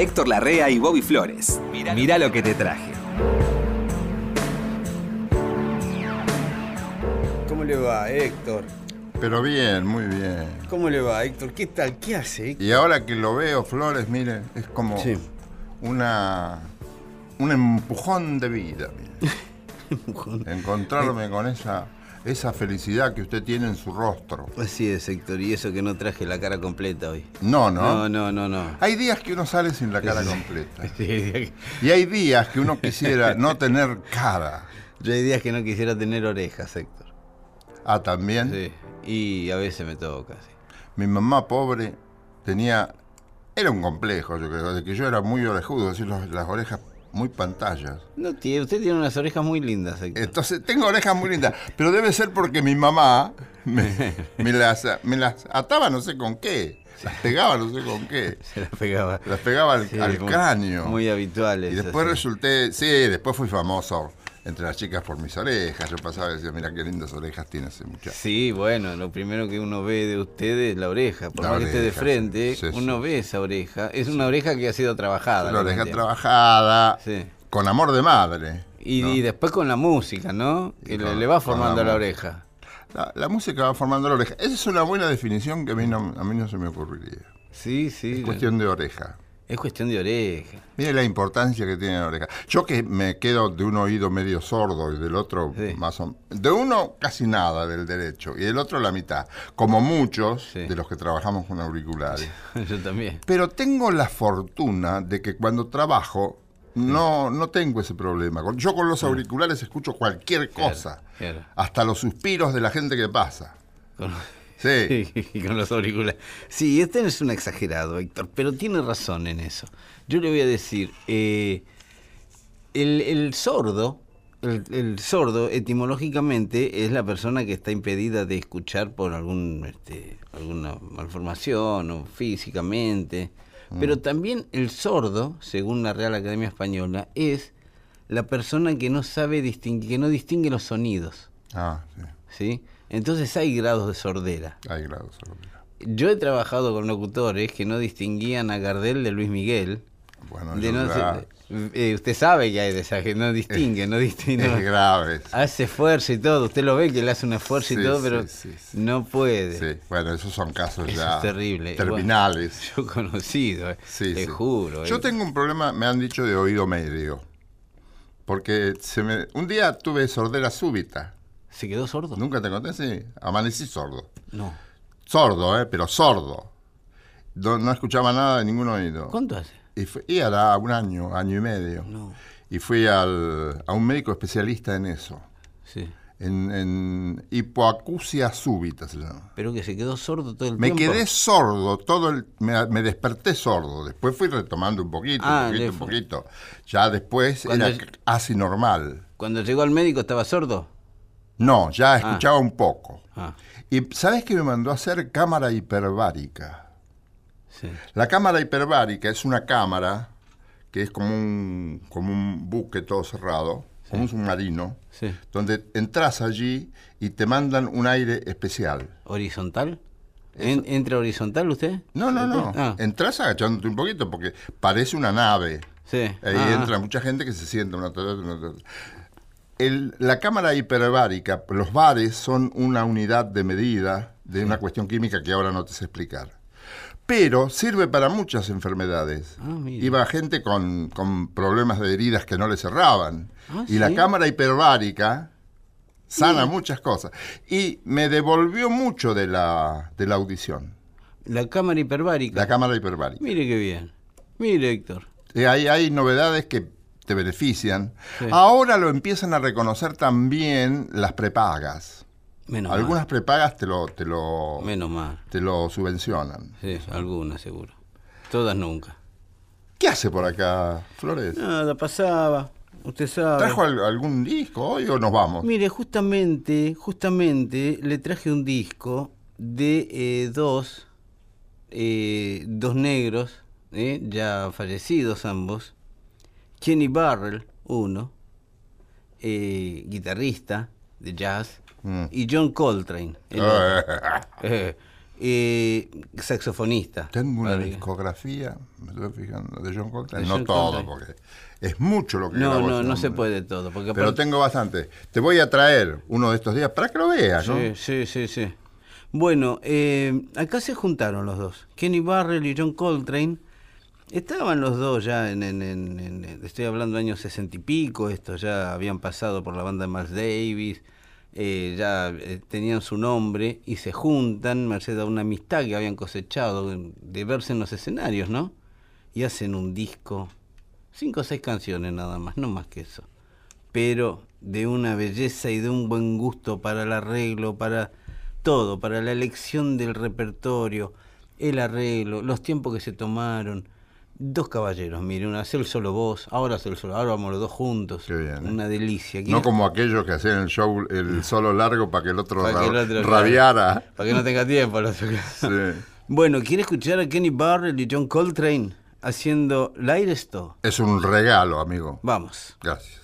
Héctor Larrea y Bobby Flores. Mira lo que te traje. ¿Cómo le va, Héctor? Pero bien, muy bien. ¿Cómo le va, Héctor? ¿Qué tal? ¿Qué hace? Y ahora que lo veo, Flores, mire, es como Sí. una un empujón de vida, mire. Encontrarme con esa esa felicidad que usted tiene en su rostro. Así es, Héctor. Y eso que no traje la cara completa hoy. No, ¿no? No, no, no, no. Hay días que uno sale sin la cara Sí. completa. Sí, Y hay días que uno quisiera no tener cara. Yo hay días que no quisiera tener orejas, Héctor. Ah, también. Sí. Y a veces me toca, sí. Mi mamá pobre tenía. Era un complejo, yo creo, de que yo era muy orejudo, así las orejas muy pantallas. No, tiene, usted tiene unas orejas muy lindas, Héctor. Entonces, tengo orejas muy lindas, pero debe ser porque mi mamá me, me las, me las ataba no sé con qué, las pegaba no sé con qué, Se la pegaba. las pegaba al, Sí, al muy- cráneo. Muy habituales. y después así. resulté, sí, después fui famoso entre las chicas por mis orejas. Yo pasaba y decía, mira qué lindas orejas tiene ese muchacho. Sí, bueno, lo primero que uno ve de usted es la oreja. Por La más que esté de oreja, frente, sí, sí, uno ve esa oreja. Es una oreja que ha sido trabajada. Una oreja trabajada, Sí. con amor de madre. Y, ¿no? y después con la música, ¿no? Que Y le, con- le va formando la amor. oreja. La, la música va formando la oreja. Esa es una buena definición que a mí no, a mí no se me ocurriría. Sí, sí. Es cuestión de oreja. Es cuestión de oreja. Mire la importancia que tiene la oreja. Yo que me quedo de un oído medio sordo y del otro Sí. más o De uno casi nada del derecho y del otro la mitad. Como muchos Sí. de los que trabajamos con auriculares. Yo también. Pero tengo la fortuna de que cuando trabajo no, no tengo ese problema. Yo con los auriculares escucho cualquier Claro, cosa. claro. Hasta los suspiros de la gente que pasa. Con, Sí. con los auriculares. Sí, este es un exagerado, Héctor, pero tiene razón en eso. Yo le voy a decir, eh, el, el sordo, el, el sordo etimológicamente es la persona que está impedida de escuchar por algún, este, alguna malformación o físicamente. Pero también el sordo, según la Real Academia Española, es la persona que no sabe distinguir, que no distingue los sonidos. Ah, sí. ¿sí? Entonces hay grados de sordera. Hay grados. sordera. Yo he trabajado con locutores que no distinguían a Gardel de Luis Miguel. Bueno, De no eh, usted sabe que hay de esas que no distingue, no distingue. es grave. Hace esfuerzo y todo. Usted lo ve que él hace un esfuerzo Sí, y todo, sí, pero sí, no puede. Sí, bueno, esos son casos Eso ya es terrible. terminales. Bueno, yo conocido, eh, Sí, te juro. Yo eh. tengo un problema, me han dicho, de oído medio. Porque se me, un día tuve sordera súbita. ¿Se quedó sordo? ¿Nunca te conté? Sí, amanecí sordo. No. Sordo, ¿eh? Pero sordo. No, no escuchaba nada de ningún oído. ¿Cuánto hace? Y, fui- y era un año, año y medio. No. Y fui al, a un médico especialista en eso. Sí. En, en hipoacusia súbita se llama. Pero que se quedó sordo todo el Me tiempo. quedé sordo, todo el, me, me desperté sordo. Después fui retomando un poquito, Ah, un poquito, le un fue. poquito. Ya después Cuando era casi normal. Cuando llegó al médico estaba sordo. No, ya escuchaba un poco. Ah, Y ¿sabes qué me mandó a hacer? Cámara hiperbárica. sí. La cámara hiperbárica es una cámara que es como un, como un buque todo cerrado, como un submarino, Sí. donde entras allí y te mandan un aire especial. ¿Horizontal? En- ¿Entra horizontal usted? No, no, no. Ah, Entras agachándote un poquito porque parece una nave. sí. Ahí Ah, entra mucha gente que se sienta una una. El- la cámara hiperbárica, los bares son una unidad de medida de una cuestión química que ahora no te sé explicar. Pero sirve para muchas enfermedades. Ah. Iba gente con, con problemas de heridas que no le cerraban. Ah, y la cámara hiperbárica sana muchas cosas. Y me devolvió mucho de la, de la audición. La cámara hiperbárica. La cámara hiperbárica. Mire qué bien. Mire, Héctor. Eh, hay, hay novedades que te benefician. Sí. Ahora lo empiezan a reconocer también las prepagas. Menos Algunas prepagas te lo, te lo. Menos mal. te lo subvencionan. Sí, algunas seguro. Todas nunca. ¿Qué hace por acá, Flores? Nada, pasaba. Usted sabe. ¿Trajo al- algún disco hoy o nos vamos? Mire, justamente, justamente le traje un disco de eh, dos, eh, dos negros, eh, ya fallecidos ambos. Kenny Barrell, uno, eh, guitarrista de jazz, Mm. y John Coltrane. el otro. Eh, eh, saxofonista. Tengo una discografía, me estoy fijando, de John Coltrane. De no John todo, Coltrane. porque es mucho lo que No, grabó no, ese no se puede todo. Porque Pero tengo bastante. Te voy a traer uno de estos días para que lo veas, ¿no? Sí, sí, sí, sí. Bueno, eh, acá se juntaron los dos. Kenny Barrell y John Coltrane. Estaban los dos ya en, estoy hablando de años sesenta y pico, estos ya habían pasado por la banda de Miles Davis, eh, ya eh, tenían su nombre y se juntan, merced a una amistad que habían cosechado de verse en los escenarios, ¿no? Y hacen un disco, cinco o seis canciones nada más, no más que eso pero de una belleza y de un buen gusto para el arreglo, para todo, para la elección del repertorio, el arreglo, los tiempos que se tomaron. Dos caballeros, mire, una el solo voz, ahora el solo, ahora vamos los dos juntos. Qué bien, ¿eh? Una delicia. No como aquellos que hacían el show, el solo largo para que el otro, Para que el ra- otro, rabiara. Para que no tenga tiempo. otro. Sí. Bueno, ¿quiere escuchar a Kenny Barrell y John Coltrane haciendo Light Stone? Es un regalo, amigo. Vamos. Gracias.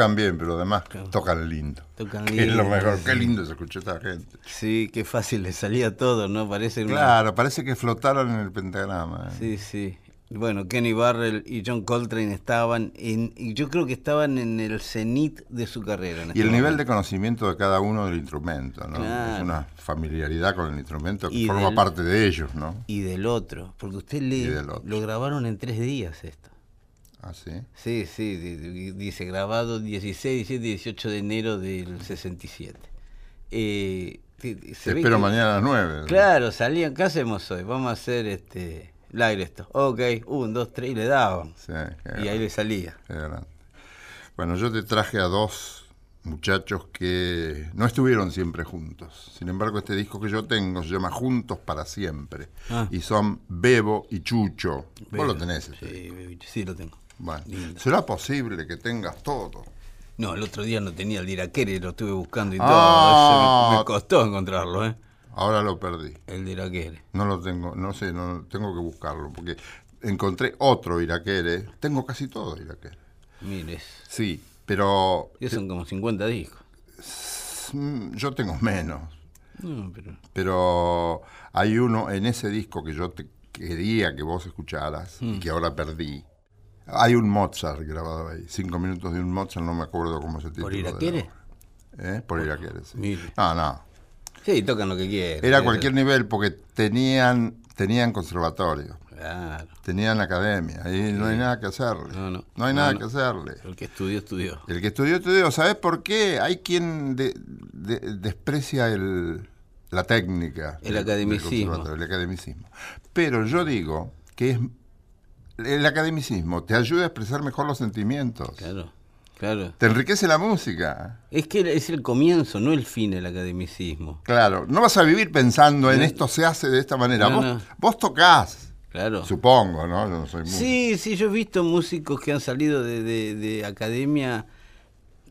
Tocan bien, pero además tocan lindo. Tocan Que es lo lindo, mejor. sí. Qué lindo se escucha esta gente. Sí, qué fácil le salía todo, ¿no? Parece una- Claro, parece que flotaron en el pentagrama. ¿eh? Sí, sí. Bueno, Kenny Barrell y John Coltrane estaban en, y yo creo que estaban en el cenit de su carrera. en Y este el nivel de conocimiento de cada uno del instrumento, ¿no? Claro. Es una familiaridad con el instrumento que Y forma del- parte de ellos, ¿no? y del otro, porque usted le lo grabaron en tres días esto. ¿Ah, sí? Sí, sí, di- di- dice grabado 16, 17, 18 de enero del 67. Eh, se Te espero que- mañana a las nueve. Claro, salían, ¿qué hacemos hoy? Vamos a hacer este el aire esto. Ok, un, dos, tres, y le daban. Sí, Y ahí le salía. Bueno, yo te traje a dos muchachos que no estuvieron siempre juntos. Sin embargo, este disco que yo tengo se llama Juntos para siempre. Ah. Y son Bebo y Chucho. Vos lo tenés. este. Sí, baby, sí, lo tengo. Bueno. ¿será posible que tengas todo? No, el otro día no tenía el Diraquere, lo estuve buscando y Ah. todo. Me, me costó encontrarlo, ¿eh? Ahora lo perdí. El Diraquere. No lo tengo, no sé, no tengo que buscarlo porque encontré otro Iraquere. Tengo casi todo Iraquere. Mire, es- Sí, pero ya son como 50 discos. yo tengo menos. No, pero. Pero hay uno en ese disco que yo te quería que vos escucharas y Mm. que ahora perdí. Hay un Mozart grabado ahí. Cinco minutos de un Mozart, no me acuerdo cómo se titula. ¿Por Iraquere? ¿Eh? Por Iraquere, sí. Mire. No, no. Sí, tocan lo que quieran. Era cualquier nivel porque tenían, tenían conservatorio, Claro. tenían academia. Ahí no hay nada que hacerle. No, no. hay No, nada no. que hacerle. El que estudió, estudió. El que estudió, estudió. ¿Sabes por qué? Hay quien de- de- desprecia el, la técnica. El academicismo. El academicismo. Pero yo digo que es el academicismo te ayuda a expresar mejor los sentimientos. Claro, claro. Te enriquece la música. Es que es el comienzo, no el fin del academicismo. Claro, no vas a vivir pensando en esto se hace de esta manera. No, vos, no. vos tocás, Claro. supongo, ¿no? Yo no soy músico. Sí, sí, yo he visto músicos que han salido de, de- de academia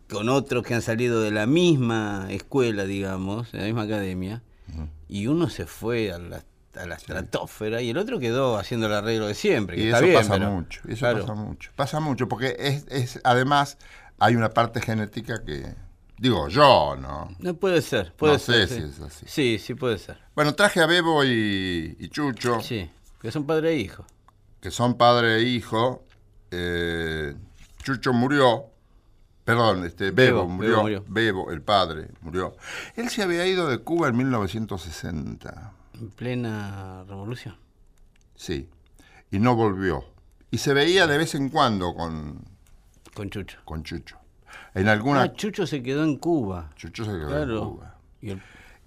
con otros que han salido de la misma escuela, digamos, de la misma academia, y uno se fue a la, a la estratosfera y el otro quedó haciendo el arreglo de siempre. Que Y está eso bien, pasa pero- mucho, eso claro. pasa mucho. Pasa mucho, porque es, es, además hay una parte genética que, digo yo, ¿no? No puede ser, puede No ser. sé sí. si es así. Sí, sí puede ser. Bueno, traje a Bebo y, y Chucho, Sí, que son padre e hijo. que son padre e hijo. Eh, Chucho murió, perdón, este, Bebo, Bebo, murió, Bebo murió. Bebo, el padre, murió. Él se había ido de Cuba en 1960, En plena revolución. sí, y no volvió. Y se veía de vez en cuando con, Con Chucho. con Chucho. En alguna... Ah, Chucho se quedó en Cuba. Chucho se quedó en. Cuba. Y el-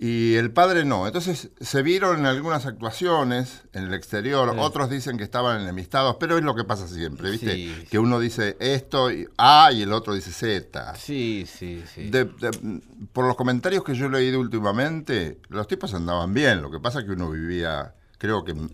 Y el padre no. Entonces se vieron en algunas actuaciones en el exterior. Otros dicen que estaban enemistados, pero es lo que pasa siempre, ¿viste? Sí. Que uno dice esto y A y el otro dice Z. Sí, sí, sí. De- de- por los comentarios que yo he leído últimamente, los tipos andaban bien. Lo que pasa es que uno vivía, creo que en,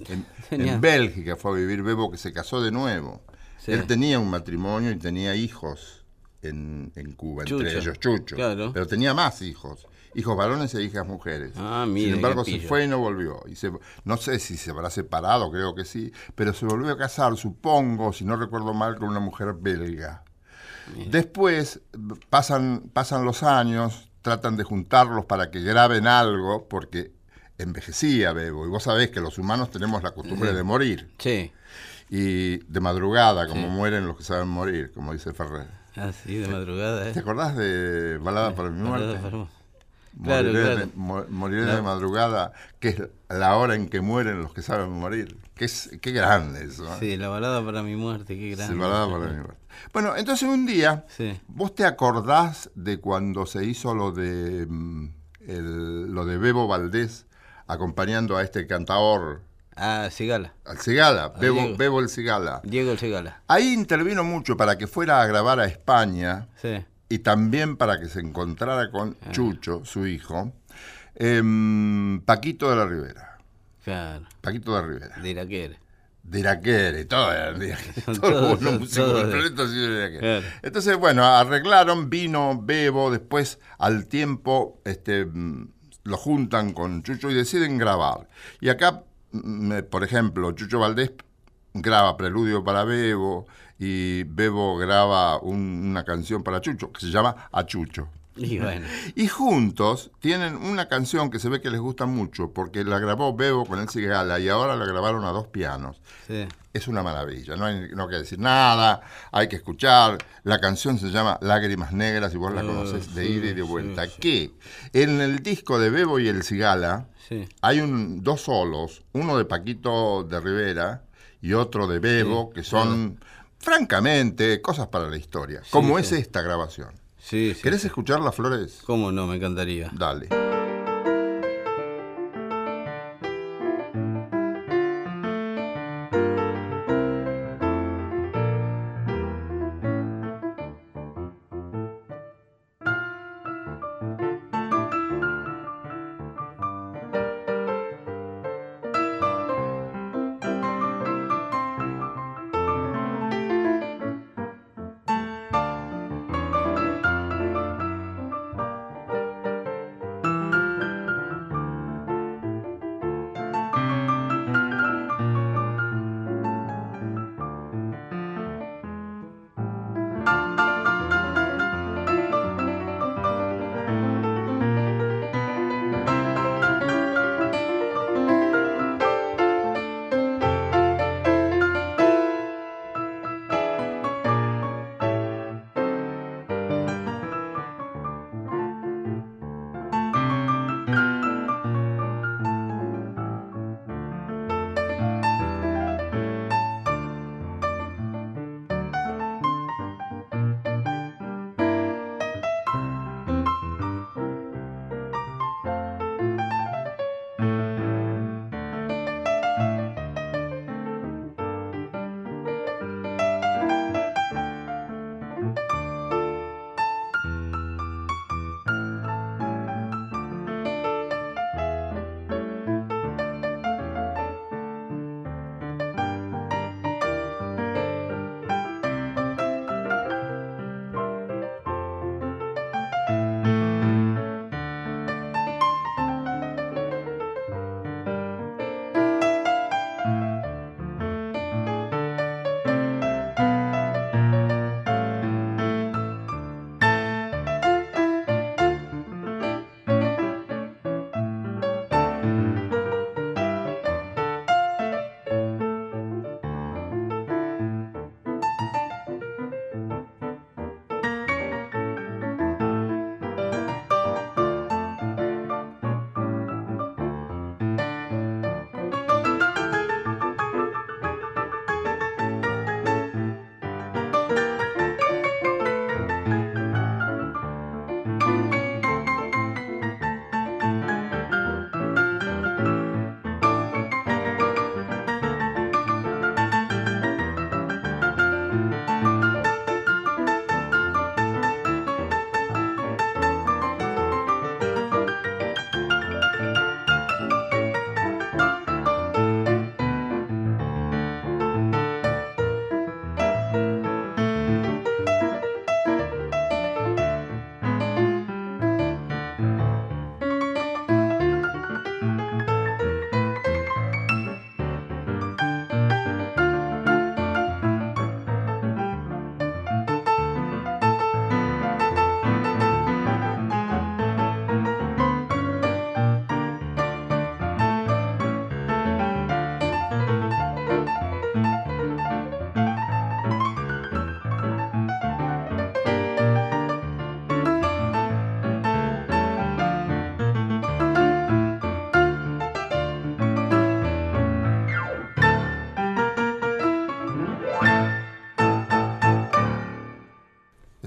en- Bélgica fue a vivir Bebo, que se casó de nuevo. Él tenía un matrimonio y tenía hijos en, en Cuba, entre ellos Chucho. Claro. Pero tenía más hijos. Hijos varones e hijas mujeres. Ah, Sin embargo, se fue y no volvió. Y se- no sé si se habrá separado, creo que sí, pero se volvió a casar, supongo, si no recuerdo mal, con una mujer belga. Después pasan, pasan los años, tratan de juntarlos para que graben algo, porque envejecía Bebo. Y vos sabés que los humanos tenemos la costumbre de morir. Sí. Y de madrugada, como Sí. mueren los que saben morir, como dice Ferrer. Así de madrugada, ¿eh? ¿Te acordás de Balada para mi Balada muerte? para- Claro, moriré claro. De, mo- moriré La- de madrugada, que es la hora en que mueren los que saben morir. Qué, es, qué grande eso. ¿eh? Sí, la balada para mi muerte, qué Sí, grande. balada para mi muerte. Bueno, entonces un día, Sí. ¿vos te acordás de cuando se hizo lo de mm, el- lo de Bebo Valdés acompañando a este cantador, Ah, Cigala. al Cigala, Bebo, Diego. Bebo el Cigala? Diego el Cigala. Ahí intervino mucho para que fuera a grabar a España Sí. y también para que se encontrara con Ah. Chucho, su hijo, em, Paquito de la Rivera. Claro. Paquito de la Rivera. De Iraquere. De Iraquere, todo Todos todos- los músicos del de- planeta de. Claro. Entonces, bueno, arreglaron, vino Bebo, después al tiempo este, mm, lo juntan con Chucho y deciden grabar. Y acá, por ejemplo, Chucho Valdés graba Preludio para Bebo y Bebo graba un- una canción para Chucho que se llama A Chucho. Y bueno, Y juntos tienen una canción que se ve que les gusta mucho porque la grabó Bebo con el Cigala y ahora la grabaron a dos pianos. sí. Es una maravilla, no hay, no hay que decir nada, hay que escuchar. La canción se llama Lágrimas Negras y vos la Ah, conoces de ida y de vuelta. sí. Que en el disco de Bebo y el Cigala hay un, dos solos, uno de Paquito de Rivera y otro de Bebo, que son, francamente, cosas para la historia, como sí. es esta grabación. Sí, sí. ¿Querés escuchar las flores? ¿Cómo no? Me encantaría. Dale.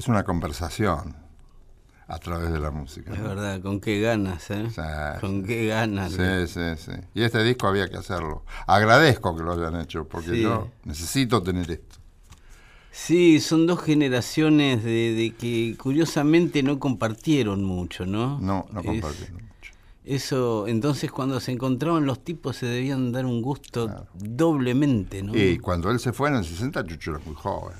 Es una conversación a través de la música. Es ¿no? verdad, con qué ganas, ¿eh? Sí, con qué ganas. Sí, sí, sí. Y este disco había que hacerlo. Agradezco que lo hayan hecho, porque Sí. yo necesito tener esto. Sí, son dos generaciones de, de que curiosamente no compartieron mucho, ¿no? No, no Es- compartieron mucho. Eso, entonces cuando se encontraban los tipos se debían dar un gusto Claro. doblemente, ¿no? Y cuando él se fue en el 60, Chucho era muy joven.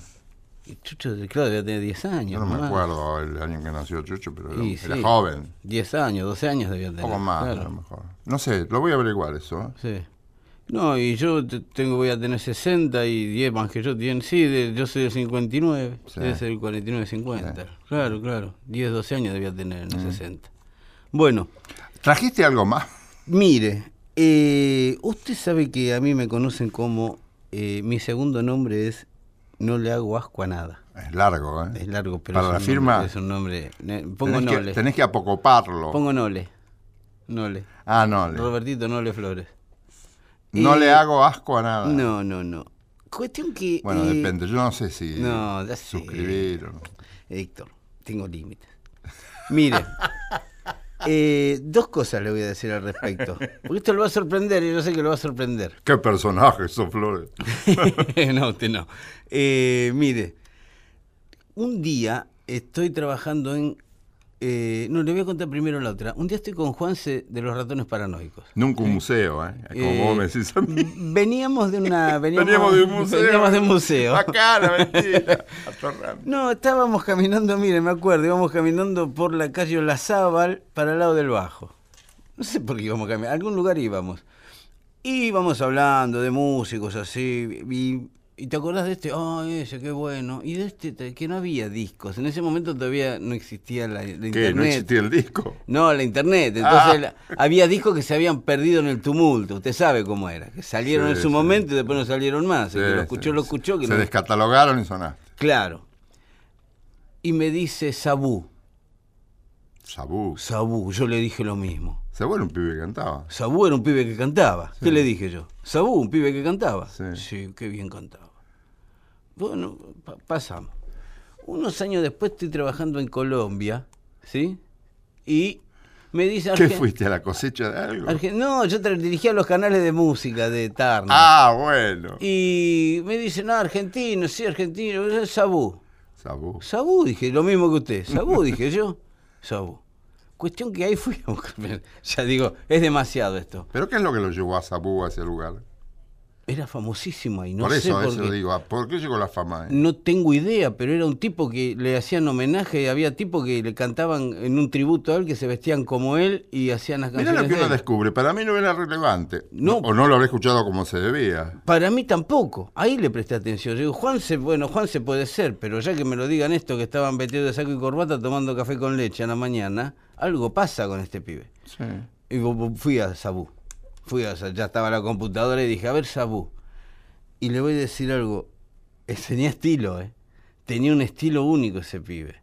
Chucho, claro, debía tener 10 años. Yo no me acuerdo el año que nació Chucho, pero era, Y era sí, joven. 10 años, 12 años debía Un tener. poco más, claro. a lo mejor. No sé, lo voy a averiguar eso. ¿eh? Sí. No, y yo te- tengo, voy a tener 60 y 10 más que yo tienen. Sí, de- yo soy del 59, Sí. debe ser el 49-50. Sí. Claro, claro. 10, 12 años debía tener Mm. en el 60. Bueno, ¿Trajiste algo más? mire, eh, usted sabe que a mí me conocen como. eh, mi segundo nombre es No le hago asco a nada. Es largo, ¿eh? Es largo, pero Para es la un firma nombre- es un nombre. Pongo tenés, que, Nole. tenés que apocoparlo. Pongo Nole. Nole. Ah, no. le- Robertito Nole Flores. no Eh, le hago asco a nada. No, no, no. Cuestión que. Bueno, eh, depende. Yo no sé si No, ya sé. suscribir o no. Héctor, tengo límites. Mire, eh, dos cosas le voy a decir al respecto. Porque esto lo va a sorprender y yo sé que lo va a sorprender. ¿Qué personaje sos, Flores? no, usted no. Eh, mire, un día estoy trabajando en... eh, no, le voy a contar primero la otra. Un día estoy con Juanse de los ratones paranoicos. Nunca un museo, ¿eh? Como Eh, vos me decís a mí. Veníamos de una... Veníamos, Veníamos de un museo. Veníamos de un museo. Acá, la mentira. No, estábamos caminando, mire, me acuerdo, íbamos caminando por la calle Olazábal para el lado del Bajo. No sé por qué íbamos caminando, a algún lugar íbamos. Y íbamos hablando de músicos así, y, y te acordás de este, ah, ese, qué bueno. Y de este, te- que no había discos. En ese momento todavía no existía la, la internet. ¿Qué? ¿No existía el disco? No, la internet. Entonces Ah. la- había discos que se habían perdido en el tumulto. Usted sabe cómo era. Que salieron Sí, en su sí. momento y después no salieron más. El que Sí, lo escuchó, sí. lo escuchó. Que Se no- descatalogaron y sonaste. Claro. Y me dice Sabú. Sabú. Sabú, yo le dije lo mismo. Sabú era un pibe que cantaba. Sabú era un pibe que cantaba. ¿Qué le dije yo? Sabú, un pibe que cantaba. Sí. qué bien cantaba. Bueno, pa- pasamos. Unos años después estoy trabajando en Colombia, ¿sí? Y me dice... ¿Qué fuiste a la cosecha de algo? Argen- no, yo dirigía los canales de música de Tarna. Ah, bueno. Y me dice, no, argentino, sí, argentino, es Sabú. Sabú. Sabú, dije, lo mismo que usted. Sabú, dije yo. Sabú. Cuestión que ahí fui a buscar. Ya digo, es demasiado esto. ¿Pero qué es lo que lo llevó a Sabú a ese lugar? Era famosísimo ahí, no por sé eso, por eso qué. digo. ¿Por qué llegó la fama? ahí? No tengo idea, pero era un tipo que le hacían homenaje, había tipos que le cantaban en un tributo a él, que se vestían como él y hacían las canciones lo que de uno él. descubre. Para mí no era relevante. No. O no lo habré escuchado como se debía. Para mí tampoco, ahí le presté atención. Yo digo, Juanse, bueno, Juanse puede ser, pero ya que me lo digan esto, que estaban vestidos de saco y corbata tomando café con leche a la mañana, algo pasa con este pibe. Sí. Y fui a Sabú. Fui a, ya estaba la computadora y dije, a ver Sabú. Y le voy a decir algo, eh, tenía estilo, ¿eh? Tenía un estilo único ese pibe.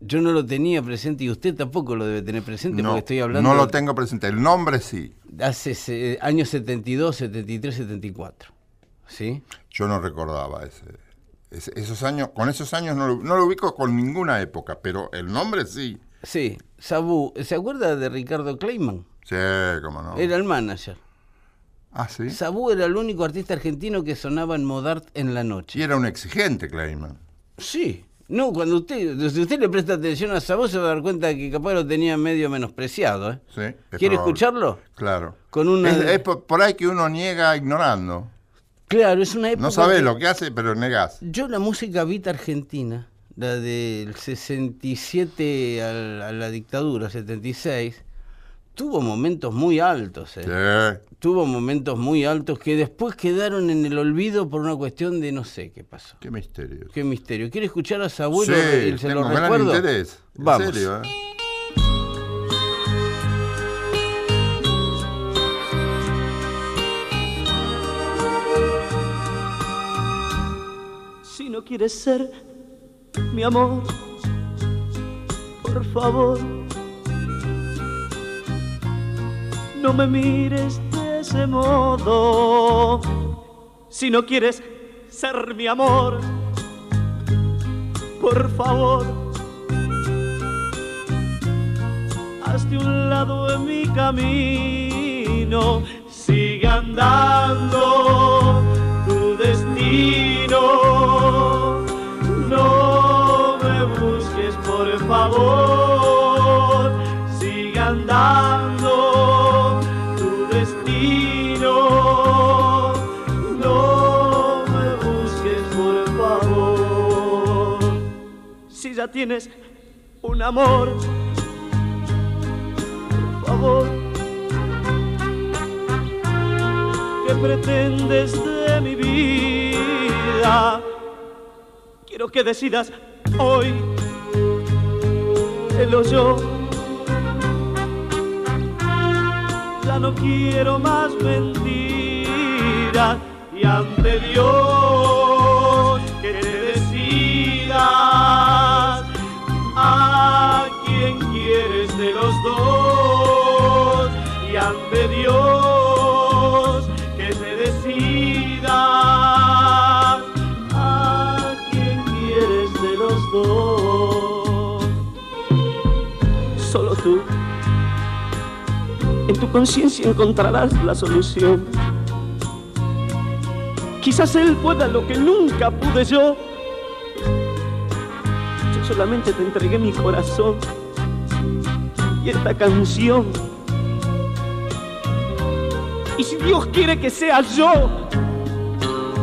Yo no lo tenía presente y usted tampoco lo debe tener presente No, porque estoy hablando no lo tengo presente. El nombre sí. hace se- años 72, 73, 74. ¿Sí? Yo no recordaba ese, ese- esos años. Con esos años no lo, no lo ubico con ninguna época, pero el nombre sí. Sí, Sabú. ¿Se acuerda de Ricardo Kleiman? Sí, cómo no. Era el manager. Ah, sí. Sabú era el único artista argentino que sonaba en Modart en la noche. Y era un exigente, Kleiman. Sí. No, cuando usted, si usted le presta atención a voz, se va a dar cuenta que capaz lo tenía medio menospreciado. ¿eh? Sí, es ¿Quiere probable. escucharlo? Claro. Con una- Es, es por, por ahí que uno niega ignorando. Claro, es una época. No sabes que- lo que hace, pero negás. Yo la música beat argentina, la del 67 al- a la dictadura, 76, tuvo momentos muy altos. ¿eh? Sí. Tuvo momentos muy altos que después quedaron en el olvido por una cuestión de no sé qué pasó. Qué misterio. Qué misterio. ¿Quiere escuchar a su abuelo? Sí, y se lo tengo gran recuerdo. interés. En Vamos. serio, ¿eh? Si no quieres ser mi amor, por favor, no me mires de ese modo. Si no quieres ser mi amor, por favor, hazte un lado en mi camino. Sigue andando tu destino. No me busques, por favor. Tienes un amor, por favor. ¿Qué pretendes de mi vida? Quiero que decidas hoy el yo. Ya no quiero más mentiras y ante Dios los dos y ante Dios que te decidas a quien quieres de los dos. Solo tú. En tu conciencia encontrarás la solución. Quizás él pueda lo que nunca pude yo. Yo solamente te entregué mi corazón y esta canción. Y si Dios quiere que sea yo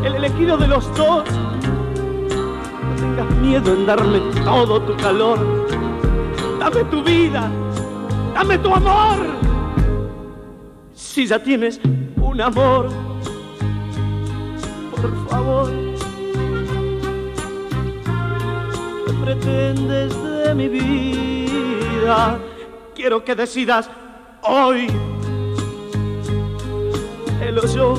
el elegido de los dos, no tengas miedo en darme todo tu calor. Dame tu vida, dame tu amor. Si ya tienes un amor por favor. ¿Qué pretendes de mi vida? Quiero que decidas hoy el yo.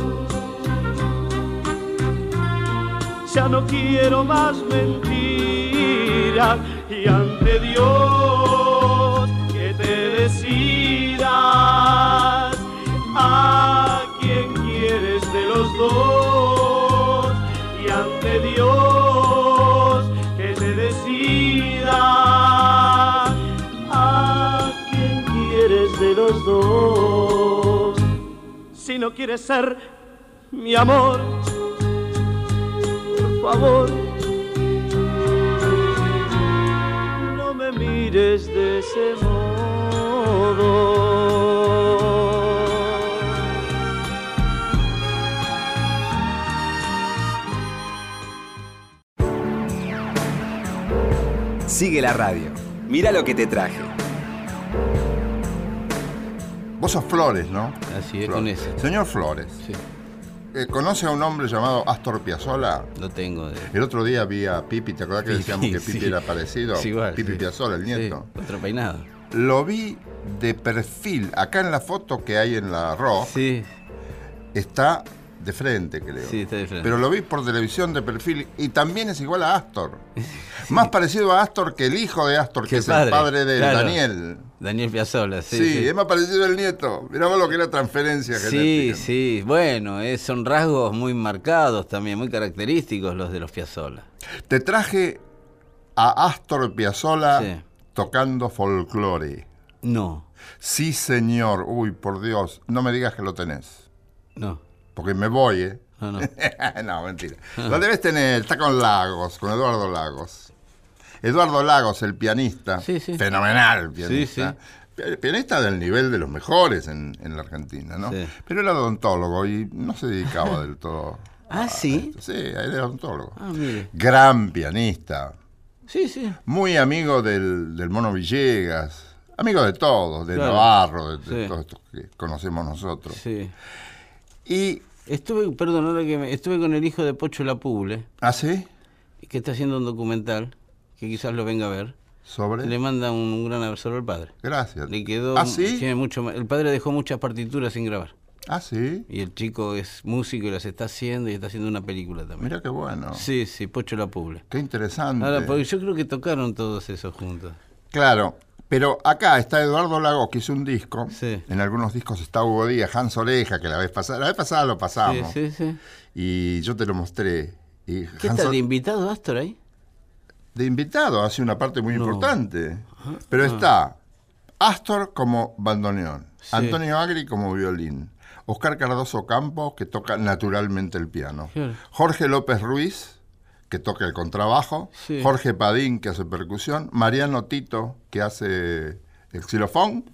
Ya no quiero más mentiras y ante Dios no quieres ser mi amor, por favor, no me mires de ese modo. Sigue la radio. Mira lo que te traje. Vos sos Flores, ¿no? Así es, Flores. con ese. Señor Flores, Sí, eh, ¿conoce a un hombre llamado Astor Piazzolla? lo tengo. De... El otro día vi a Pipi, ¿te acordás que decíamos que Pipi Sí. era parecido? Es igual, Pipi sí. Piazzolla, el nieto. Sí, otro peinado. Lo vi de perfil. Acá en la foto que hay en la ROC Sí, está de frente, creo. Sí, está de frente. Pero lo vi por televisión de perfil y también es igual a Astor. Más parecido a Astor que el hijo de Astor, que, Que es el padre de claro. Daniel. Daniel Piazzolla, sí. Sí, sí. es más parecido al nieto. Mirá vos lo que era transferencia Sí, genética. sí, bueno, eh, son rasgos muy marcados también, muy característicos los de los Piazzolla. Te traje a Astor Piazzolla Sí. tocando folclore. No, Sí, señor. Uy, por Dios. No me digas que lo tenés. no, Porque me voy, ¿eh? no, no. no, mentira. Lo debes tener. Está con Lagos, con Eduardo Lagos. Eduardo Lagos, el pianista. Sí, sí. Fenomenal pianista. Pianista del nivel de los mejores en, en la Argentina, ¿no? Sí. Pero era odontólogo y no se dedicaba del todo. Ah, a ¿sí? esto. Sí, era odontólogo. Ah, mire. Gran pianista. Sí, sí. Muy amigo del, del Mono Villegas. Amigo de todos, de Claro. Navarro, de, de Sí. todos estos que conocemos nosotros. Sí. Y. Estuve, perdón, ahora que me- estuve con el hijo de Pocho Lapuble, ¿Ah, sí? que está haciendo un documental, que quizás lo venga a ver. Sobre. Le manda un, un gran abrazo al padre. Gracias. Le quedó. ¿Ah, sí? tiene mucho, el padre dejó muchas partituras sin grabar. Ah, sí. Y el chico es músico y las está haciendo y está haciendo una película también. Mira qué bueno. Sí, sí, Pocho Lapuble. Qué interesante. Ahora, porque yo creo que tocaron todos esos juntos. Claro, pero acá está Eduardo Lagos, que hizo un disco. Sí. En algunos discos está Hugo Díaz, Hans Oreja, que la vez pasada, la vez pasada lo Sí, pasamos. sí, sí. Y yo te lo mostré. Y ¿Qué Hans está de invitado Astor ahí? De invitado, hace una parte muy No. importante. Pero está Astor como bandoneón, Sí. Antonio Agri como violín, Oscar Cardoso Campos, que toca naturalmente el piano, Claro. Jorge López Ruiz, que toca el contrabajo, Sí. Jorge Padín, que hace percusión, Mariano Tito, que hace el xilofón,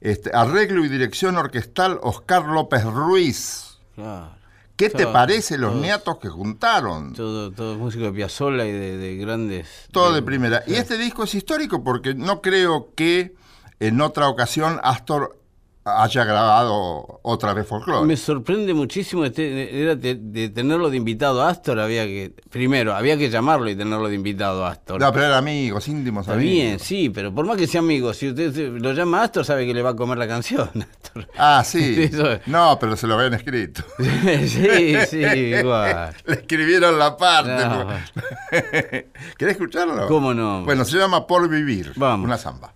este, arreglo y dirección orquestal, Oscar López Ruiz. Claro. ¿Qué te parece los todo. niatos que juntaron? Todo, todo músico de Piazzolla y de, de grandes. Todo de primera. Y este disco es histórico porque no creo que en otra ocasión Astor haya grabado otra vez folclore. Me sorprende muchísimo este, era de, de tenerlo de invitado a Astor, había que, primero, había que llamarlo y tenerlo de invitado a Astor. No, pero eran amigos, íntimos Está amigos. bien, sí, pero por más que sea amigo, si usted lo llama Astor, sabe que le va a comer la canción. Astor. Ah, sí. Eso. No, pero se lo habían escrito. sí, sí, igual. Le escribieron la parte. No. ¿Querés escucharlo? ¿Cómo no? Bueno, se llama Por Vivir. Vamos. Una samba.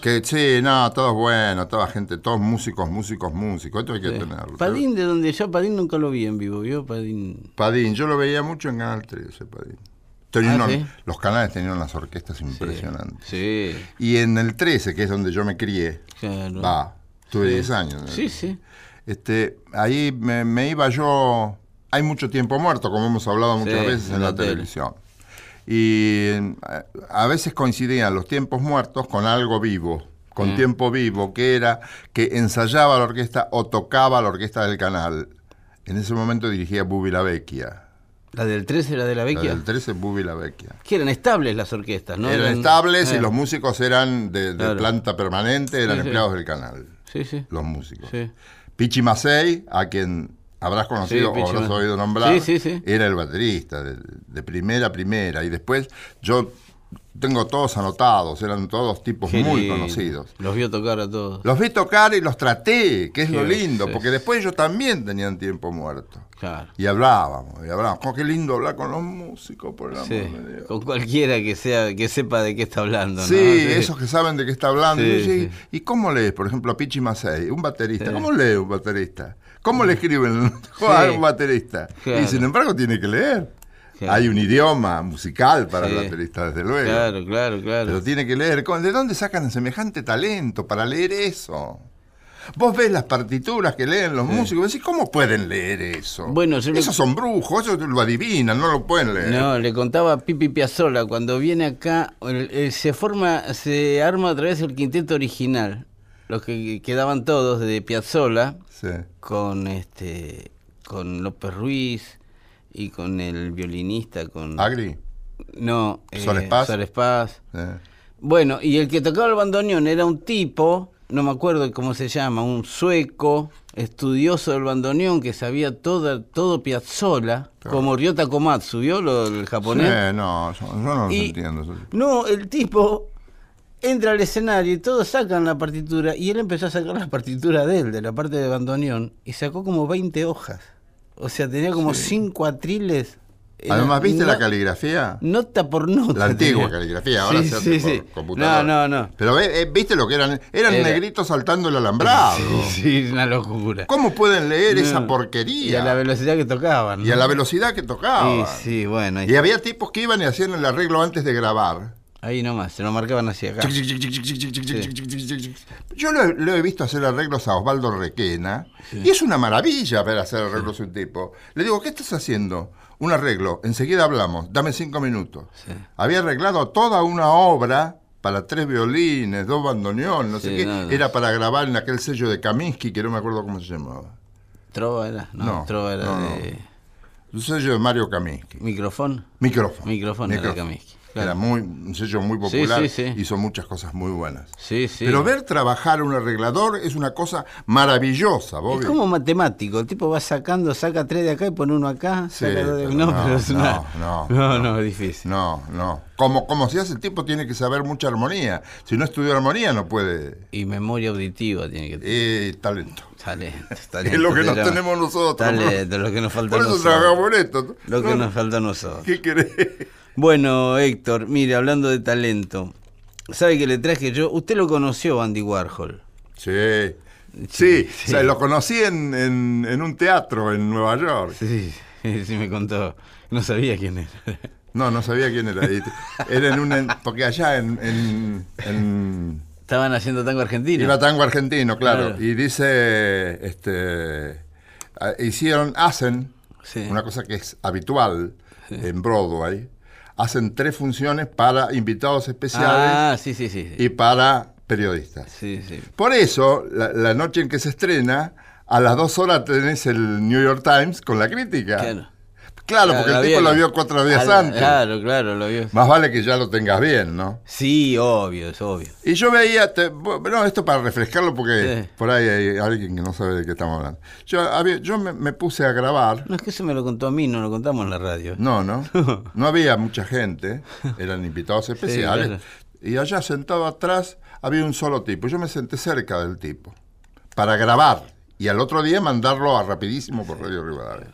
Que sí, no, todos buenos, toda gente, todos músicos, músicos, músicos. Esto hay que Sí. tenerlo. Padín, de donde yo Padín nunca lo vi en vivo, ¿vio? Padín. Padín, yo lo veía mucho en Canal 13, Padín. Tenía Ah. Los canales tenían unas orquestas impresionantes. Sí, Y en el 13, que es donde yo me crié, claro. va, tuve Sí. 10 años. Sí, sí. Este, ahí me, me iba yo hay mucho tiempo muerto, como hemos hablado muchas veces en, en la, la tele. televisión. Y eh, a veces coincidían los tiempos muertos con algo vivo, con Mm. tiempo vivo, que era que ensayaba la orquesta o tocaba la orquesta del canal. En ese momento dirigía Bubi la Vecchia. La del 13 era de la La Vecchia. del 13 Bubi la Vecchia. Que eran estables las orquestas, ¿no? eran estables y eh, los músicos eran de, de Claro. planta permanente, eran Sí, sí. empleados del canal, Sí, sí. los músicos. Sí. Pichi Macei, a quien habrás conocido Sí, o habrás oído nombrar, Sí, sí, era el baterista, de, de primera a primera. Y después yo tengo todos anotados, eran todos tipos muy conocidos. Los vio tocar a todos. Los vi tocar y los traté, que es lo lindo, porque después ellos también tenían tiempo muerto. Claro. Y hablábamos, y hablábamos. Oh, qué lindo hablar con los músicos, por el amor de Dios. Con cualquiera que sea que sepa de qué está hablando, ¿no? Sí, esos que saben de qué está hablando. Y yo. ¿Y cómo lees, por ejemplo, a Pichi Macei, un baterista? ¿Cómo lee un baterista? ¿Cómo le escriben a un baterista? Claro. Y sin embargo tiene que leer. Claro. Hay un idioma musical para Sí. el baterista, desde luego. Claro, claro, claro. Pero tiene que leer. ¿Con- ¿De dónde sacan semejante talento para leer eso? Vos ves las partituras que leen los músicos y decís, ¿cómo pueden leer eso? Bueno, lo- Esos son brujos, eso lo adivinan, no lo pueden leer. No, le contaba a Pipi Piazzolla, cuando viene acá, el- se forma, se arma otra vez el quinteto original. Los que quedaban todos de Piazzolla, Sí. con este con López Ruiz y con el violinista, con... Agri. No, eh, Soles Paz. Soles Paz. eh. Bueno, y el que tocaba el bandoneón era un tipo, no me acuerdo cómo se llama, un sueco, estudioso del bandoneón, que sabía toda, todo Piazzolla, como Ryota Komatsu, ¿vio lo, el japonés? Sí, no, yo, yo no los Y- entiendo. No, el tipo entra al escenario y todos sacan la partitura y él empezó a sacar la partitura de él, de la parte de bandoneón, y sacó como 20 hojas. O sea, tenía como 5 atriles. Era Además, ¿viste la caligrafía? Nota por nota. La antigua tenía. caligrafía, ahora Sí, se hace sí, por computadora. No, no, no. Pero ve- eh, ¿viste lo que eran? Eran Era- negritos saltando el alambrado. Sí, sí, una locura. ¿Cómo pueden leer esa porquería? Y a la velocidad que tocaban. Y a la velocidad que tocaban. Sí, sí, bueno. Y había tipos que iban y hacían el arreglo antes de grabar. Ahí nomás, se lo marcaban hacia acá. Yo lo he, lo he visto hacer arreglos a Osvaldo Requena y es una maravilla ver hacer arreglos a un tipo. Le digo, ¿qué estás haciendo? Un arreglo, enseguida hablamos, dame cinco minutos. Sí. Había arreglado toda una obra para tres violines, dos bandoneón, no sé Sí, qué. no, no. Era para grabar en aquel sello de Kaminsky, que no me acuerdo cómo se llamaba. Trova era, no, No, Trova era de Un sello de Mario Kaminsky. micrófono. Micrófono. Micrófono era de Kaminsky, claro. Era muy, un sello muy Sí, popular. sí, sí. Hizo muchas cosas muy buenas. Sí, sí. Pero ver trabajar un arreglador es una cosa maravillosa, Bobby. Es como matemático, el tipo va sacando, saca tres de acá y pone uno acá. Sí, saca dos de- pero no, no, pero es no, una... no, no, no, es difícil. No, no. Como, como si hace el tipo tiene que saber mucha armonía. Si no estudió armonía no puede. Y memoria auditiva tiene que tener. Eh, talento. Talento, Es talento, lo que no pero- tenemos nosotros. Talento, lo que nos falta a Por eso nosotros. trabajamos en esto. Lo que No, nos falta a nosotros. ¿Qué querés? Bueno, Héctor, mire, hablando de talento, ¿sabe que le traje yo? Usted lo conoció, Andy Warhol. Sí. Sí, Sí. o sea, lo conocí en, en- en un teatro en Nueva York. Sí, sí, me contó. No sabía quién era. No, no sabía quién era. Era en un... porque allá en- Estaban haciendo tango argentino. Iba tango argentino, claro. Claro. Y dice, este, hicieron, hacen, Sí. una cosa que es habitual en Broadway, hacen tres funciones para invitados especiales Ah, sí, sí, sí. y para periodistas. Sí, sí. Por eso, la, la noche en que se estrena, a las dos horas tenés el New York Times con la crítica. Claro. Claro, porque el tipo lo vio cuatro días antes. Claro, claro, lo vio. Más vale que ya lo tengas bien, ¿no? Sí, obvio, es obvio. Y yo veía, te- bueno, esto para refrescarlo porque Sí. por ahí hay alguien que no sabe de qué estamos hablando. Yo, había- yo me, me puse a grabar, No es que eso me lo contó a mí, no lo contamos en la radio. no, no, no había mucha gente, eran invitados especiales, claro. y allá sentado atrás había un solo tipo. Yo me senté cerca del tipo para grabar y al otro día mandarlo a rapidísimo por Radio Rivadavia.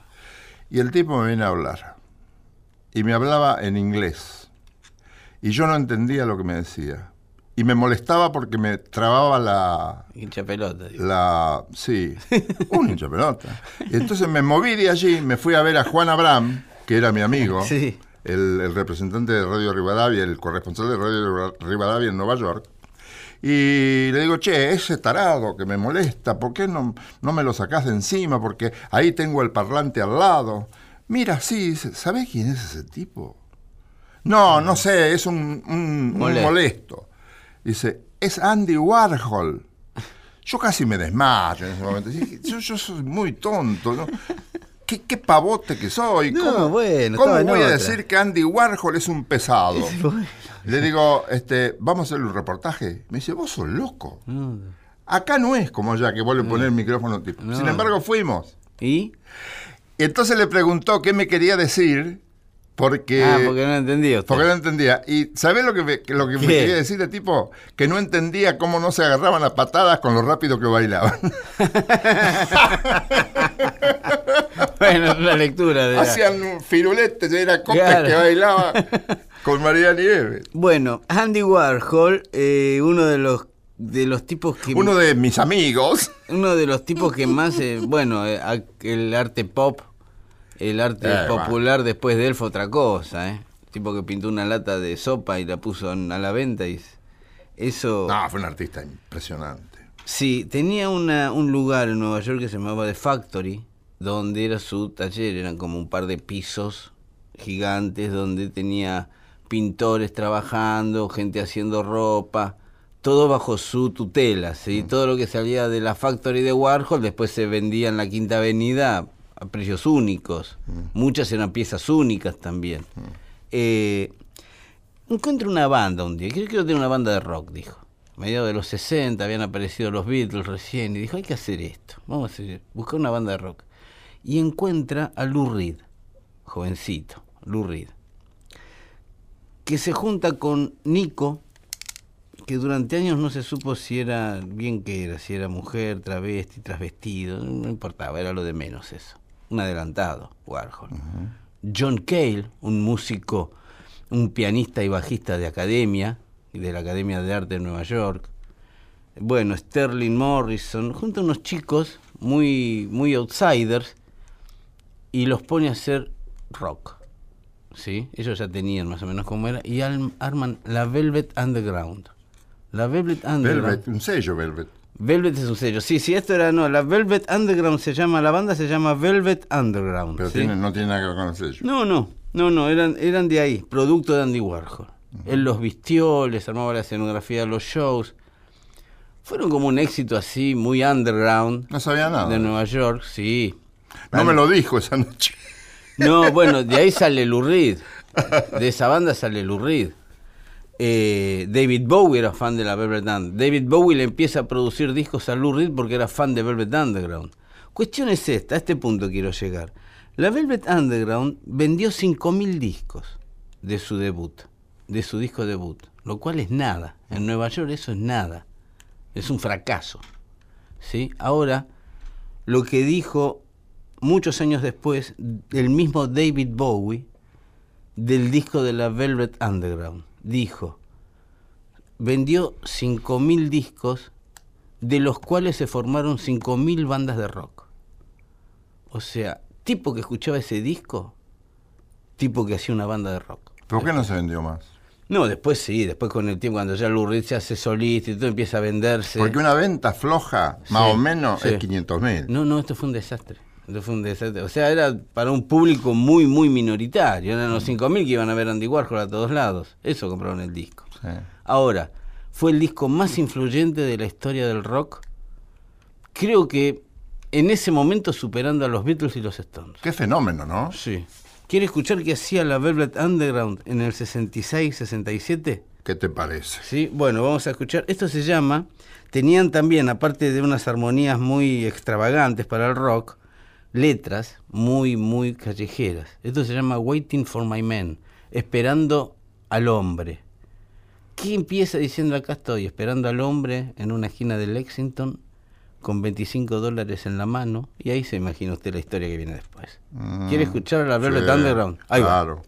Y el tipo me viene a hablar y me hablaba en inglés y yo no entendía lo que me decía. Y me molestaba porque me trababa la, Hincha pelota. digo. la sí, un hincha pelota. Y entonces me moví de allí, me fui a ver a Juan Abraham, que era mi amigo, Sí. el, el representante de Radio Rivadavia, el corresponsal de Radio Rivadavia en Nueva York. Y le digo, che, ese tarado que me molesta, ¿por qué no, no me lo sacás de encima? Porque ahí tengo el parlante al lado. Mira, sí, ¿sabés quién es ese tipo? No, no sé, es un, un- un Molesto. Dice, es Andy Warhol. Yo casi me desmayo en ese momento. Yo, yo soy muy tonto, ¿no? ¿Qué, qué pavote que soy? No, ¿Cómo, bueno, voy a decir que Andy Warhol es un pesado? Bueno. Le digo, este, vamos a hacer un reportaje. Me dice, vos sos loco. Acá no es como allá que vos le ponés el micrófono tipo. No. Sin embargo, fuimos. ¿Y? Entonces le preguntó qué me quería decir, porque, ah, porque no entendí usted. porque no entendía. Y ¿sabés lo que, me, lo que me quería decir de tipo? Que no entendía cómo no se agarraban a patadas con lo rápido que bailaban. bueno, una lectura de la- Hacían firuletes, era copas Claro. que bailaba con María Nieves. Bueno, Andy Warhol, eh, uno de los de los tipos que Uno de mis amigos. uno de los tipos que más eh, bueno eh, el arte pop el arte Eh, popular después de él fue otra cosa eh tipo que pintó una lata de sopa y la puso a la venta y eso No, fue un artista impresionante. sí tenía una, un lugar en Nueva York que se llamaba The Factory donde era su taller eran como un par de pisos gigantes donde tenía pintores trabajando gente haciendo ropa todo bajo su tutela, ¿sí? Todo lo que salía de la factory de Warhol después se vendía en la Quinta Avenida a precios únicos. Muchas eran piezas únicas también. Eh, encuentro una banda un día, creo que quiero tener una banda de rock, dijo. A mediados de los 60 habían aparecido los Beatles recién y dijo, hay que hacer esto, vamos a hacer, buscar una banda de rock. Y encuentra a Lou Reed, jovencito, Lou Reed, que se junta con Nico, que durante años no se supo si era bien que era, si era mujer, travesti, trasvestido, no importaba, era lo de menos eso. Un adelantado, Warhol. John Cale, un músico, un pianista y bajista de academia, de la Academia de Arte de Nueva York. Bueno, Sterling Morrison, junto a unos chicos muy, muy outsiders, y los pone a hacer rock. ¿Sí? Ellos ya tenían más o menos como era, y arman la Velvet Underground. La Velvet Underground. Velvet, un sello Velvet. Velvet es un sello. Sí, sí, esto era, no, la Velvet Underground se llama, la banda se llama Velvet Underground. Pero ¿sí? tiene- no tiene nada que ver con el sello. No, no, no, no, eran, eran de ahí, producto de Andy Warhol. Él los vistió, les armaba la escenografía de los shows. Fueron como un éxito así, muy underground. No sabía nada. De Nueva York, sí. No me lo dijo esa noche. No, bueno, de ahí sale Lou Reed. De esa banda sale Lou Reed. Eh, David Bowie era fan de la Velvet Underground. David Bowie le empieza a producir discos a Lou Reed porque era fan de Velvet Underground. Cuestión es esta, a este punto quiero llegar. La Velvet Underground vendió 5.000 discos de su debut, de su disco debut, lo cual es nada. En Nueva York eso es nada. Es un fracaso. ¿sí? Ahora, lo que dijo muchos años después el mismo David Bowie del disco de la Velvet Underground. Dijo, vendió 5.000 discos, de los cuales se formaron 5.000 bandas de rock. O sea, tipo que escuchaba ese disco, tipo que hacía una banda de rock. ¿Por qué no se vendió más? No, después sí, después con el tiempo, cuando ya Lou Reed se hace solista y todo empieza a venderse. Porque una venta floja, más Sí, o menos, sí. es 500 mil. No, no, esto fue un desastre. Esto fue un desastre. O sea, era para un público muy, muy minoritario. Eran los 5.000 que iban a ver Andy Warhol a todos lados. Eso compraron el disco. Ahora, fue el disco más influyente de la historia del rock. Creo que en ese momento superando a los Beatles y los Stones. Qué fenómeno, ¿no? Sí. ¿Quiere escuchar qué hacía la Velvet Underground en el 66, 67? ¿Qué te parece? Sí, bueno, vamos a escuchar. Esto se llama. Tenían también, aparte de unas armonías muy extravagantes para el rock, letras muy, muy callejeras. Esto se llama Waiting for My Man, esperando al hombre. ¿Qué empieza diciendo acá estoy? Esperando al hombre en una esquina de Lexington con 25 dólares en la mano. Y ahí se imagina usted la historia que viene después. ¿Quiere escuchar a la Velvet Sí, Underground? Ahí va. claro,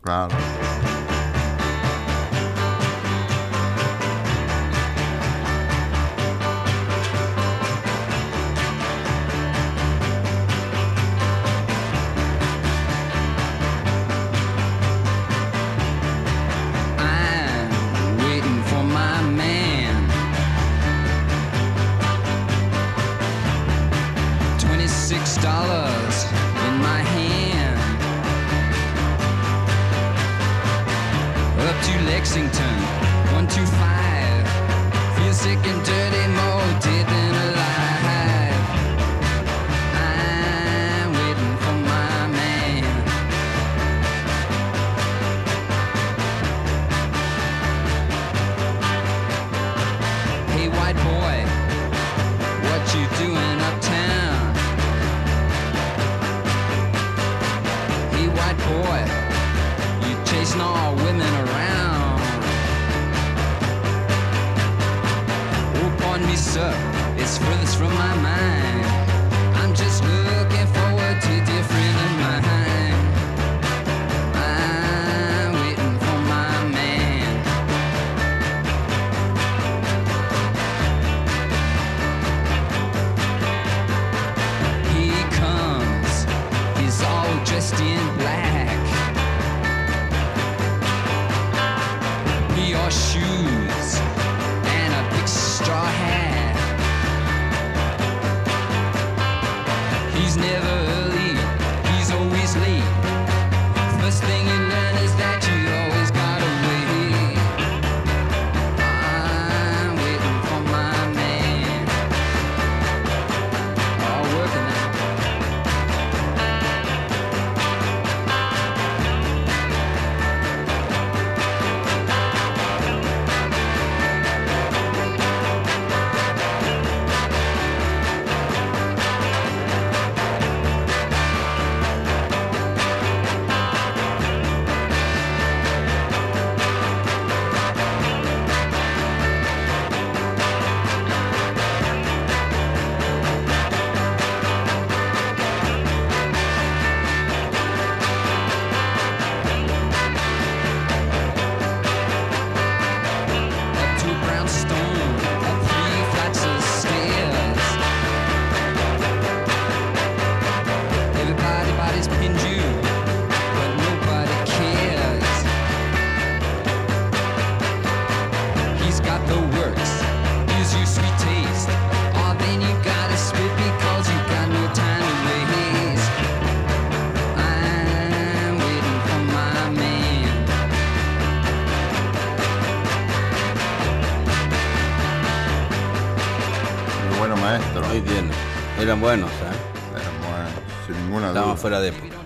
fuera de época.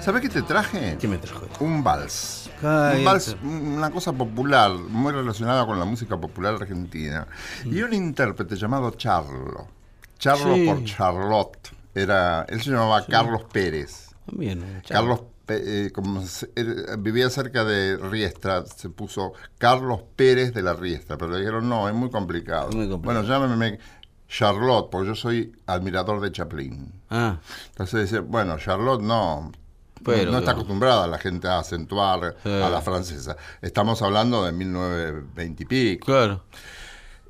¿Sabés qué te traje? ¿Qué me trajo? Un vals. Un vals, una cosa popular, muy relacionada con la música popular argentina. Y un intérprete llamado Charlo. Charlo Sí. por Charlotte. Era, él se llamaba Carlos Pérez. Bien, Carlos eh, como se- él vivía cerca de Riestra, se puso Carlos Pérez de la Riestra, pero le dijeron, no, es muy complicado. Muy complicado. Bueno, llámeme Charlotte, porque yo soy admirador de Chaplin. Ah, Entonces dice, bueno, Charlotte no. Pero, no está acostumbrada la gente a acentuar a la francesa. Estamos hablando de 1920 y pico. claro.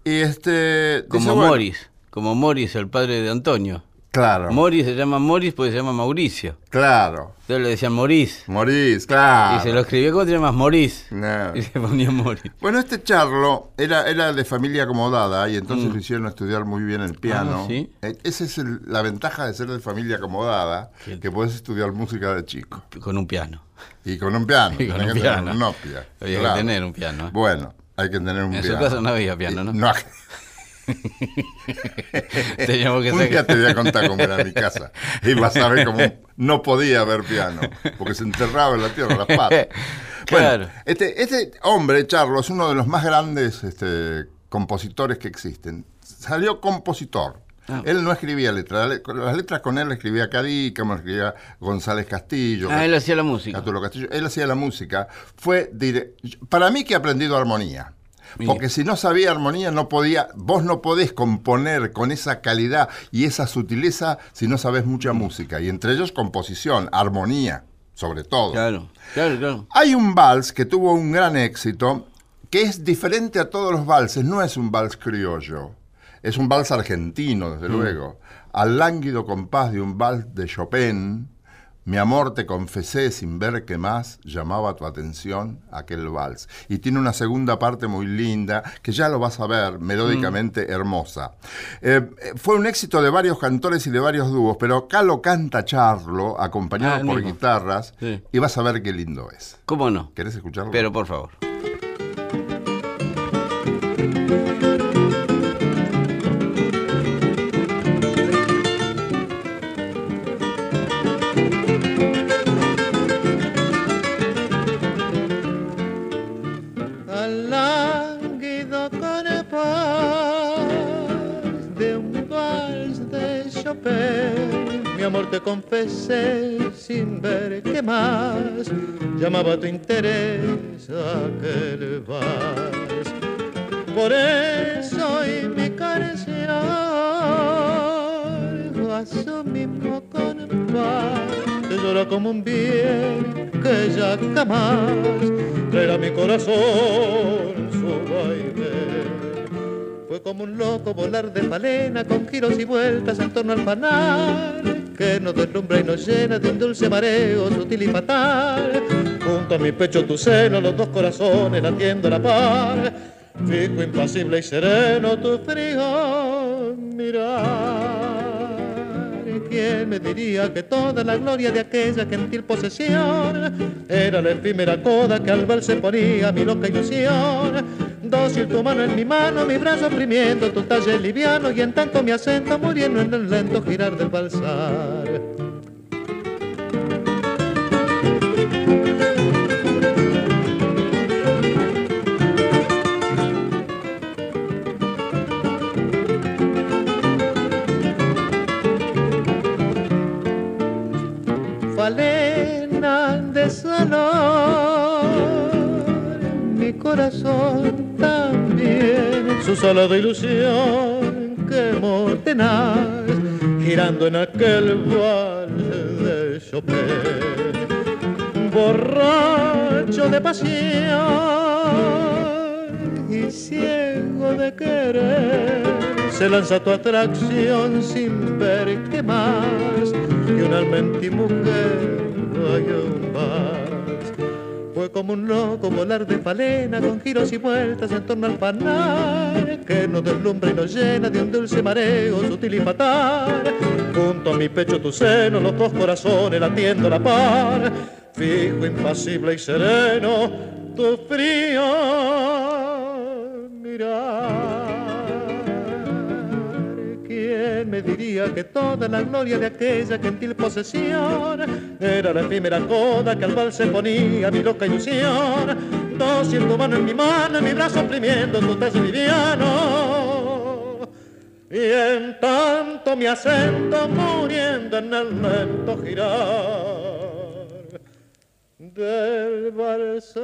Y este. dice, Como bueno, Morris. Como Morris, el padre de Antonio. Claro. Morris se llama Morris porque se llama Mauricio. claro. Entonces le decían Morís. Morís, claro. Y se lo escribió, ¿cómo te llamas? Morís. No. Y se ponía Morris. Bueno, este Charlo era, era de familia acomodada y entonces lo hicieron estudiar muy bien el piano. Mm. Ah, ¿sí? Eh, Esa es el- la ventaja de ser de familia acomodada, Sí. que puedes estudiar música de chico. Con un piano. Y con un piano. Y con un que tener piano. un. Había claro. que tener un piano. ¿eh? Bueno, hay que tener un En su piano. casa no había piano, ¿no? No. Teníamos que un día te voy a contar cómo era mi casa. Y vas a ver cómo no podía haber piano, porque se enterraba en la tierra las patas. Claro. Bueno, este, este hombre, Charlo, es uno de los más grandes este, compositores que existen. Salió compositor. Ah. Él no escribía letras. La le- Las letras con él las escribía Cadí, como escribía González Castillo. Ah, él hacía la música. Castillo. Él hacía la música. Fue dire- para mí que ha aprendido armonía. Porque si no sabía armonía, no podía, vos no podés componer con esa calidad y esa sutileza si no sabes mucha música. Y entre ellos composición, armonía, sobre todo. Claro, claro, claro. Hay un vals que tuvo un gran éxito, que es diferente a todos los valses, no es un vals criollo, es un vals argentino, desde luego. Al lánguido compás de un vals de Chopin, mi amor te confesé sin ver que más llamaba tu atención aquel vals. Y tiene una segunda parte muy linda, que ya lo vas a ver, melódicamente hermosa. Eh, fue un éxito de varios cantores y de varios dúos, pero acá lo canta Charlo, acompañado Ah, por mismo. guitarras, Sí. y vas a ver qué lindo es. ¿Cómo no? ¿Querés escucharlo? Pero por favor. Sin ver qué más llamaba tu interés aquel vals. Por eso y mi canción a su mismo compás te llora como un bien que ya jamás traerá a mi corazón su baile. Fue como un loco volar de palena con giros y vueltas en torno al fanal que nos deslumbra y nos llena de un dulce mareo sutil y fatal. Junto a mi pecho tu seno, los dos corazones latiendo a la par. Fijo, impasible y sereno tu frío mirar. ¿Quién me diría que toda la gloria de aquella gentil posesión era la efímera coda que al ver se ponía mi loca ilusión? Dócil tu mano en mi mano, mi brazo oprimiendo tu talle liviano y en tanto mi acento muriendo en el lento girar del balsar. Corazón también, su salada ilusión que tenaz, girando en aquel vals de Chopin, borracho de pasión y ciego de querer, se lanza tu atracción sin ver qué más que un alma en ti mujer hay un más. Fue como un loco volar de palena con giros y vueltas en torno al panal que nos deslumbra y nos llena de un dulce mareo sutil y fatal. Junto a mi pecho tu seno, los dos corazones latiendo la par, fijo, impasible y sereno, tu frío mirar. Que toda la gloria de aquella gentil posesión era la efímera coda que al vals se ponía mi loca ilusión? Dócil tu mano en mi mano, mi brazo oprimiendo tu talle liviano. Y en tanto mi acento muriendo en el lento girar del balsar.